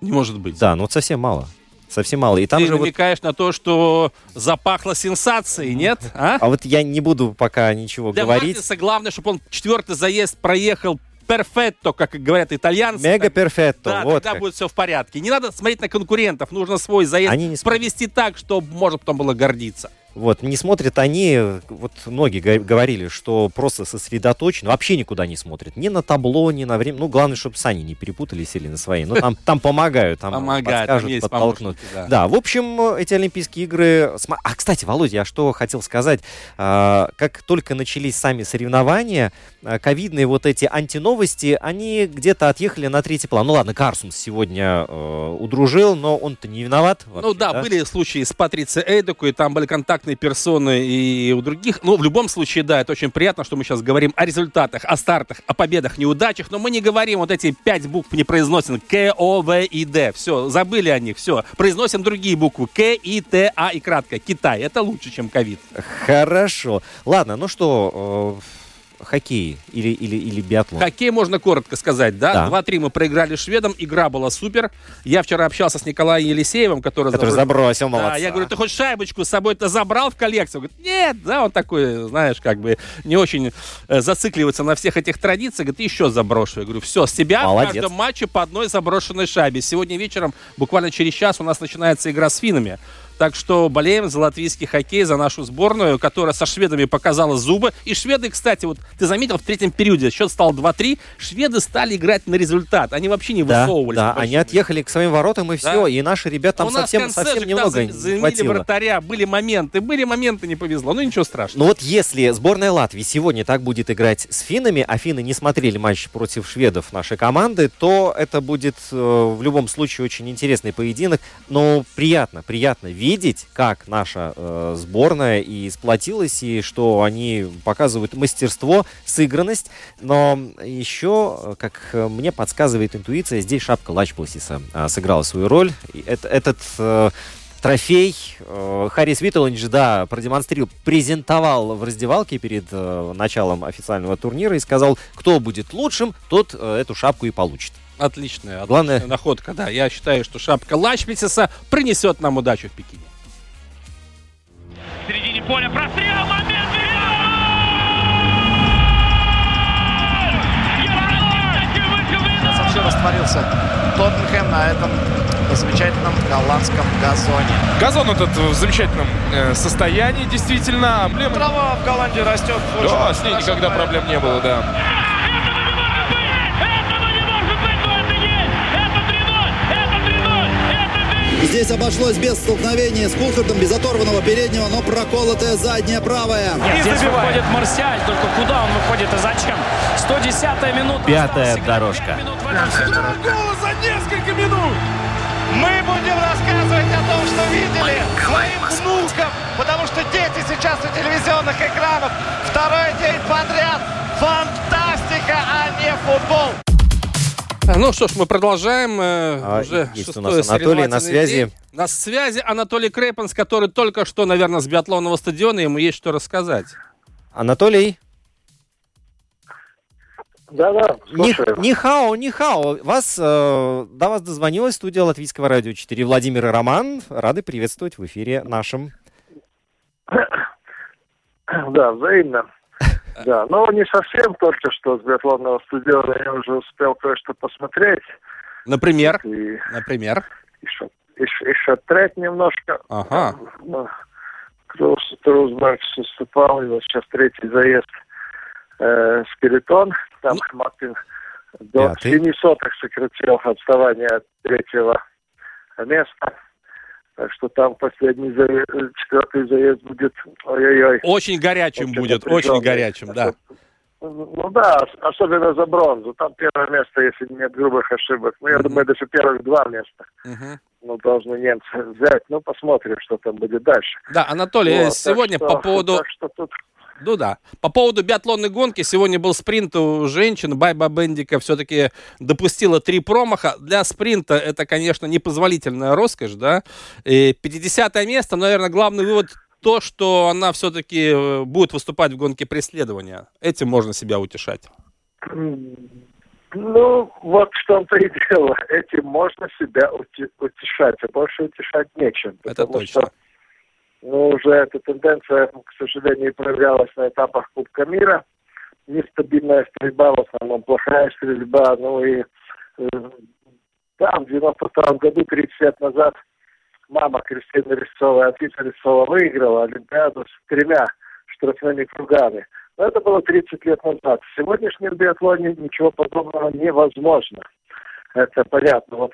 Не может быть. Да, ну вот совсем мало. Совсем мало. И там Ты же намекаешь вот... на то, что запахло сенсацией, нет? А? а вот я не буду пока ничего Для говорить. Мартинса главное, чтобы он четвертый заезд проехал перфетто, как говорят итальянцы. Мега перфетто. Да, вот тогда как. будет все в порядке. Не надо смотреть на конкурентов, нужно свой заезд Они не провести так, чтобы можно потом было гордиться. Вот, не смотрят они, вот многие говорили, что просто сосредоточены, вообще никуда не смотрят. Ни на табло, ни на время. Ну, главное, чтобы сани не перепутали, сели на свои. Ну, там, там помогают, там помогают, подскажут, подтолкнут. Да. да, в общем, эти Олимпийские игры... А, кстати, Володя, я что хотел сказать. А, как только начались сами соревнования, а, ковидные вот эти антиновости, они где-то отъехали на третий план. Ну, ладно, Карсунс сегодня э, удружил, но он-то не виноват. Вообще, ну, да, да, были случаи с Патрицией Эйдоку, и там были контакты контактные персоны и у других. Но в любом случае, да, это очень приятно, что мы сейчас говорим о результатах, о стартах, о победах, неудачах, но мы не говорим вот эти пять букв не произносим. К, О, В и Д. Все, забыли о них, все. Произносим другие буквы. К, И, Т, А и кратко. Китай. Это лучше, чем ковид. Хорошо. Ладно, ну что, э, хоккей или, или, или биатлон? Хоккей можно коротко сказать, да? да. 2-3 мы проиграли шведам, игра была супер. Я вчера общался с Николаем Елисеевым, который... Который забросил, молодца. Да, я говорю, ты хоть шайбочку с собой-то забрал в коллекцию? Говорит, нет, да, он такой, знаешь, как бы не очень э, зацикливается на всех этих традициях. Говорит, еще заброшу. Я говорю, все, с тебя Молодец. в каждом матче по одной заброшенной шайбе. Сегодня вечером, буквально через час, у нас начинается игра с финами. Так что болеем за латвийский хоккей, за нашу сборную, которая со шведами показала зубы. И шведы, кстати, вот ты заметил, в третьем периоде счет стал 2-3. Шведы стали играть на результат. Они вообще не да, высовывались. Да, они отъехали к своим воротам и все. Да. И наши ребята там совсем, совсем немного не хватило. вратаря. Были моменты, были моменты, не повезло. Ну ничего страшного. Ну вот если сборная Латвии сегодня так будет играть с финнами, а финны не смотрели матч против шведов нашей команды, то это будет э, в любом случае очень интересный поединок. Но приятно, приятно видеть видеть, как наша э, сборная и сплотилась, и что они показывают мастерство, сыгранность. Но еще, как мне подсказывает интуиция, здесь шапка Лачпласиса э, сыграла свою роль. Это, этот э, трофей э, Харрис Виттеландж, да, продемонстрировал, презентовал в раздевалке перед э, началом официального турнира и сказал, кто будет лучшим, тот э, эту шапку и получит. Отличная, Главное... отличная находка, да. Я считаю, что шапка Лачписиса принесет нам удачу в Пекине. В середине поля прострел, момент! Вообще растворился Тоттенхэм на этом замечательном голландском газоне. Газон этот в замечательном э, состоянии, действительно. Трава в Голландии растет. Да, с ней никогда проблем не было, да. Здесь обошлось без столкновения с Кулхардом, без оторванного переднего, но проколотая задняя правая. Нет, здесь забивает. выходит Марсиаль, только куда он выходит и зачем? 110 минута. Пятая дорожка. Гола за несколько минут! Мы будем рассказывать о том, что видели своим внукам, потому что дети сейчас у телевизионных экранов. Второй день подряд. Фантастика, а не футбол. Ну что ж, мы продолжаем. Э, а, уже есть у нас Анатолий на связи. День. На связи Анатолий Крейпанс, который только что, наверное, с биатлонного стадиона, ему есть что рассказать. Анатолий? Да-да, слушаю. Нихао, нихао. Вас, э, до вас дозвонилась студия Латвийского радио 4. Владимир и Роман. Рады приветствовать в эфире нашем. Да, взаимно. Да, но не совсем только что с биатлонного стадиона я уже успел кое-что посмотреть. Например? И, Например? Еще, еще, еще трек немножко. Ага. Ну, Круз, Крузберг выступал, и вот сейчас третий заезд э, Спиритон. Там ну, Мартин до 7 соток сократил отставание от третьего места. Так что там последний заезд, четвертый заезд будет, ой-ой-ой. Очень горячим очень будет, очень горячим, да. Ну да, особенно за бронзу. Там первое место, если нет грубых ошибок. Ну, я mm-hmm. думаю, даже первых два места. Mm-hmm. Ну, должны немцы взять. Ну, посмотрим, что там будет дальше. Да, Анатолий, вот, сегодня что, по поводу... Так что тут ну да. По поводу биатлонной гонки, сегодня был спринт у женщин. Байба Бендика все-таки допустила три промаха. Для спринта это, конечно, непозволительная роскошь, да. И 50 место, наверное, главный вывод то, что она все-таки э, будет выступать в гонке преследования. Этим можно себя утешать. Ну, вот в том-то и дело. Этим можно себя утешать, а больше утешать нечем. Это точно. Что но уже эта тенденция, к сожалению, проявлялась на этапах Кубка мира. Нестабильная стрельба, в основном плохая стрельба. Ну и э, там, в 92 году, 30 лет назад, мама Кристина Резцова, Атиса Резцова выиграла Олимпиаду с тремя штрафными кругами. Но это было 30 лет назад. В сегодняшнем биатлоне ничего подобного невозможно. Это понятно. Вот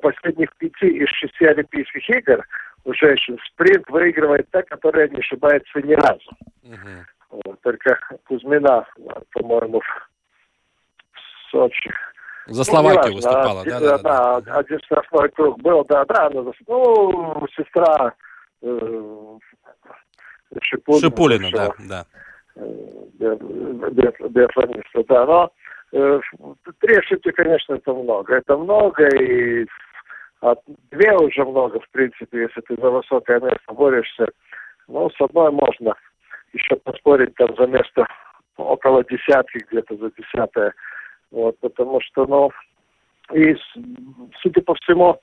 последних пяти из шести Олимпийских игр у женщин спринт выигрывает та, которая не ошибается ни разу. Угу. Вот, только Кузьмина, по-моему, в Сочи. За Словакию ну, выступала, да, да, да, да. Один штрафной круг был, да, да, она, ну, сестра э, Шипулина. Шипулина, да, да. Э, биатлониста, да, но э, три ошибки, конечно, это много. Это много, и две уже много, в принципе, если ты за высокое место борешься. Ну, с одной можно еще поспорить там за место около десятки, где-то за десятое. Вот, потому что, ну, и, судя по всему,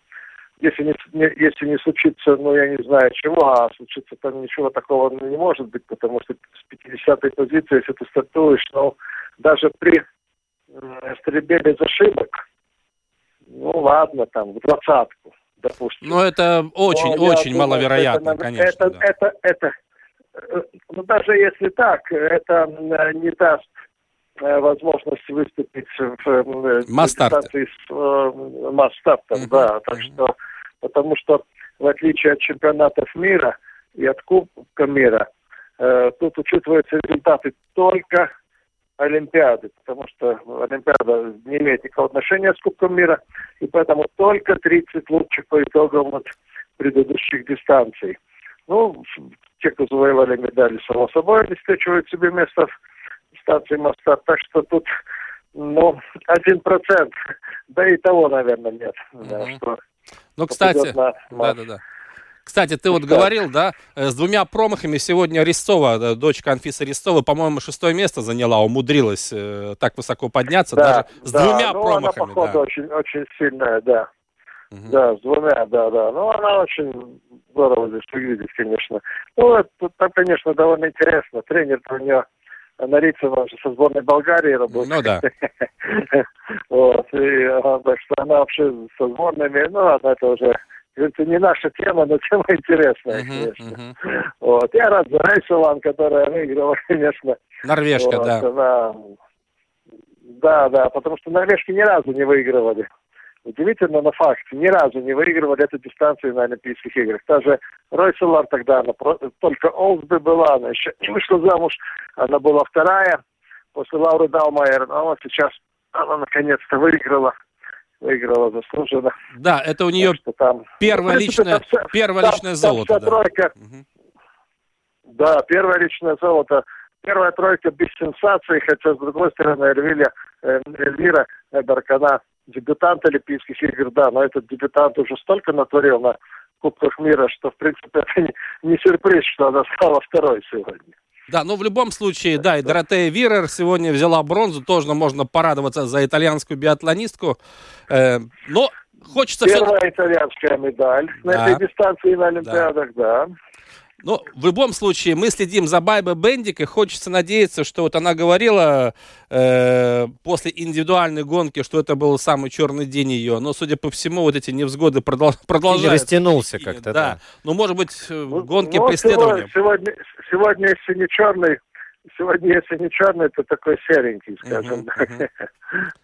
если не, если не случится, ну, я не знаю чего, а случится там ничего такого не может быть, потому что с 50-й позиции, если ты стартуешь, ну, даже при э, стрельбе без ошибок, ну ладно, там, в двадцатку, допустим. Но это очень, Но, очень думаю, маловероятно, это, конечно. Это, да. это, это, это, ну даже если так, это не даст э, возможность выступить в масс-старте. с э, масс-стартом, mm-hmm. да, так что, потому что в отличие от чемпионатов мира и от Кубка мира, э, тут учитываются результаты только Олимпиады, потому что Олимпиада не имеет никакого отношения с Кубком мира, и поэтому только 30 лучших по итогам вот предыдущих дистанций. Ну, те, кто завоевали медали, само собой, обеспечивают себе место в дистанции моста, так что тут, ну, один процент, да и того, наверное, нет. Mm-hmm. Да, что ну, кстати, да-да-да. Кстати, ты вот говорил, да, э, с двумя промахами сегодня Рестова, дочка Анфиса Рестова, по-моему, шестое место заняла, умудрилась э, так высоко подняться, да, даже с да, двумя ну, промахами. Она, походу, да. очень, очень сильная, да. Угу. Да, с двумя, да, да. Ну, она очень здорово здесь выглядит, конечно. Ну, это, там, конечно, довольно интересно. Тренер у нее Нарицына со сборной Болгарии работает. Ну да. вот, и, так что она вообще со сборными, ну, это уже это не наша тема, но тема интересная, uh-huh, конечно. Uh-huh. Вот. Я рад за Рейселан, которая выиграла, конечно. Норвежка, вот, да. Она... Да, да, потому что норвежки ни разу не выигрывали. Удивительно, но факт, ни разу не выигрывали эту дистанцию на Олимпийских играх. Та же Ройселар тогда, она про... только Олсби была, она еще не вышла замуж, она была вторая после Лауры Далмайер, но вот сейчас она наконец-то выиграла выиграла заслуженно. Да, это у нее что там... первое, принципе, личное, там, первое там, личное золото. Там да. тройка. Угу. Да, первое личное золото. Первая тройка без сенсаций, хотя, с другой стороны, э, Эльвира Эберкана, дебютант Олимпийских игр, да, но этот дебютант уже столько натворил на Кубках мира, что, в принципе, это не, не сюрприз, что она стала второй сегодня. Да, но в любом случае, да, и Доротея Вирер сегодня взяла бронзу, тоже можно порадоваться за итальянскую биатлонистку. Э, но хочется... Первая все... итальянская медаль да. на этой дистанции на Олимпиадах, да. да. Ну, в любом случае, мы следим за Байбой Бендик, и хочется надеяться, что вот она говорила э, после индивидуальной гонки, что это был самый черный день ее, но, судя по всему, вот эти невзгоды продол продолжаются. Растянулся как-то, да. да. Ну, может быть, ну, гонки ну, преследования. Сегодня, сегодня, если не черный, сегодня, если не черный, то такой серенький, скажем uh-huh, так. Uh-huh.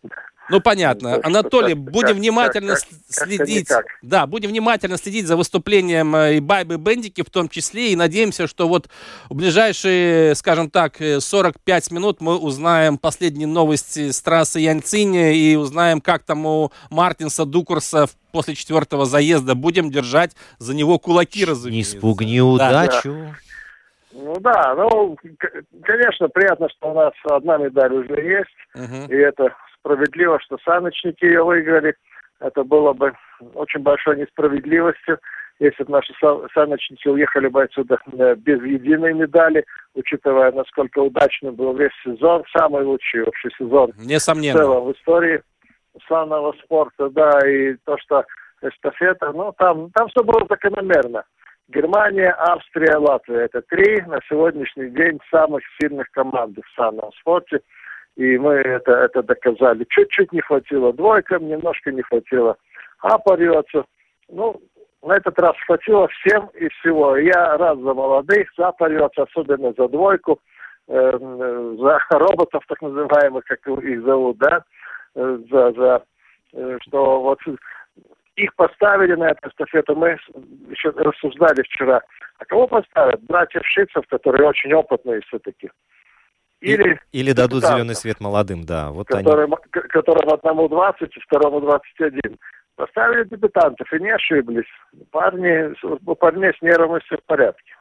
Ну, понятно. Анатолий, будем внимательно как, следить. Как да, будем внимательно следить за выступлением э, и Байбы Бендики в том числе. И надеемся, что вот в ближайшие, скажем так, 45 э, минут мы узнаем последние новости с трассы Янцини и узнаем, как там у Мартинса Дукурса после четвертого заезда. Будем держать за него кулаки, разумеется. Не спугни удачу. Да. Ну да, ну, конечно, приятно, что у нас одна медаль уже есть, uh-huh. и это справедливо, что саночники ее выиграли. Это было бы очень большой несправедливостью, если бы наши саночники уехали бы отсюда э, без единой медали, учитывая, насколько удачным был весь сезон, самый лучший общий сезон Несомненно. в целом в истории санного спорта, да, и то, что эстафета, ну, там, там все было закономерно. Германия, Австрия, Латвия. Это три на сегодняшний день самых сильных команды в санном спорте – и мы это, это доказали. Чуть-чуть не хватило двойкам, немножко не хватило апариоцу. Ну, на этот раз хватило всем и всего. Я рад за молодых, за апариоцу, особенно за двойку, э, за роботов, так называемых, как их зовут, да, э, за, за э, что вот их поставили на эту эстафету. Мы еще рассуждали вчера. А кого поставят? Братьев Шицев, которые очень опытные все-таки. Или, или дадут зеленый свет молодым, да. Вот которым, они. которым одному 20 и второму 21. Поставили дебютантов и не ошиблись. Парни, у парней с нервами все в порядке.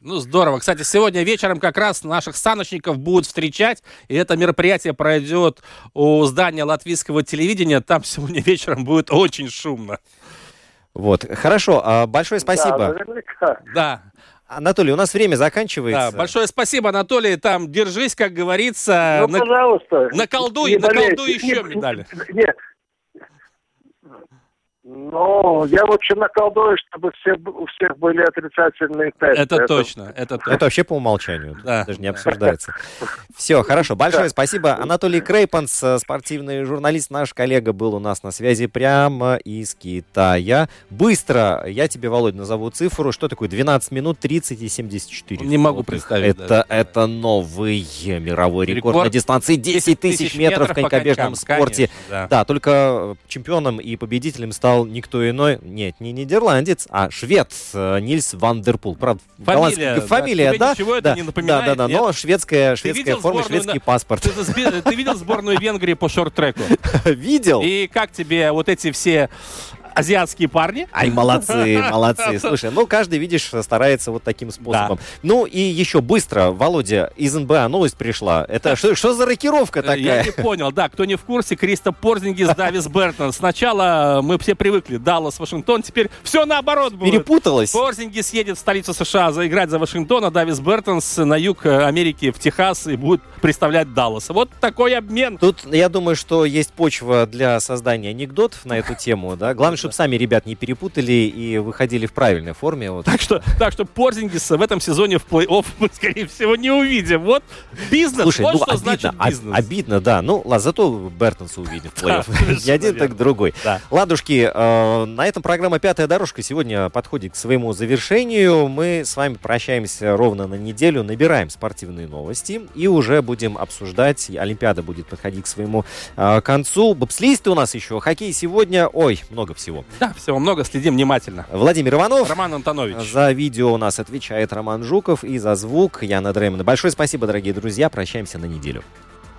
Ну, здорово. Кстати, сегодня вечером как раз наших саночников будут встречать, и это мероприятие пройдет у здания латвийского телевидения. Там сегодня вечером будет очень шумно. Вот, хорошо. А, большое спасибо. Да, наверняка. Да. Анатолий, у нас время заканчивается. Да, большое спасибо, Анатолий. Там держись, как говорится. Ну, на... пожалуйста. Наколдуй, наколдуй еще медали. Нет, ну, я вообще наколдую, чтобы все, у всех были отрицательные тесты. Это, это точно, это точно. Это вообще по умолчанию, да. даже не обсуждается. Все, хорошо, большое спасибо. Анатолий Крейпанс, э, спортивный журналист, наш коллега, был у нас на связи прямо из Китая. Быстро, я тебе, Володь, назову цифру. Что такое 12 минут 30 и 74? Не могу представить. Это, это новый мировой рекорд, рекорд на дистанции 10 тысяч метров в конькобежном спорте. Конечно, да. да, только чемпионом и победителем стал стал никто иной, нет, не нидерландец, а швед э, Нильс ван дер Пул. Правда, фамилия, фамилия, да, ничего да, это не напоминает, да, да, да, но шведская, шведская форма, сборную, шведский паспорт. Ты, ты видел сборную Венгрии по шорт-треку? Видел. И как тебе вот эти все азиатские парни. Ай, молодцы, молодцы. Слушай, ну каждый, видишь, старается вот таким способом. Да. Ну и еще быстро, Володя, из НБА новость пришла. Это что, что за рокировка такая? Я не понял, да, кто не в курсе, Криста Порзингис, Давис Бертон. Сначала мы все привыкли, Даллас, Вашингтон, теперь все наоборот будет. Перепуталось. Порзингис едет в столицу США заиграть за Вашингтон, а Давис Бертонс на юг Америки, в Техас, и будет представлять Даллас. Вот такой обмен. Тут, я думаю, что есть почва для создания анекдотов на эту тему, да. Главное, чтобы сами ребят не перепутали и выходили в правильной форме. Вот. Так что, так что Порзингиса в этом сезоне в плей-офф мы, скорее всего, не увидим. Вот бизнес, Слушай, вот ну, что обидно, значит бизнес. обидно, да. Ну, ладно, зато Бертонса увидим в плей-офф. Не один, так другой. Ладушки, э, на этом программа «Пятая дорожка» сегодня подходит к своему завершению. Мы с вами прощаемся ровно на неделю, набираем спортивные новости и уже будем обсуждать. Олимпиада будет подходить к своему э, концу. Бобслисты у нас еще, хоккей сегодня. Ой, много всего всего. Да, всего много, следим внимательно. Владимир Иванов. Роман Антонович. За видео у нас отвечает Роман Жуков и за звук Яна Дреймана. Большое спасибо, дорогие друзья. Прощаемся на неделю.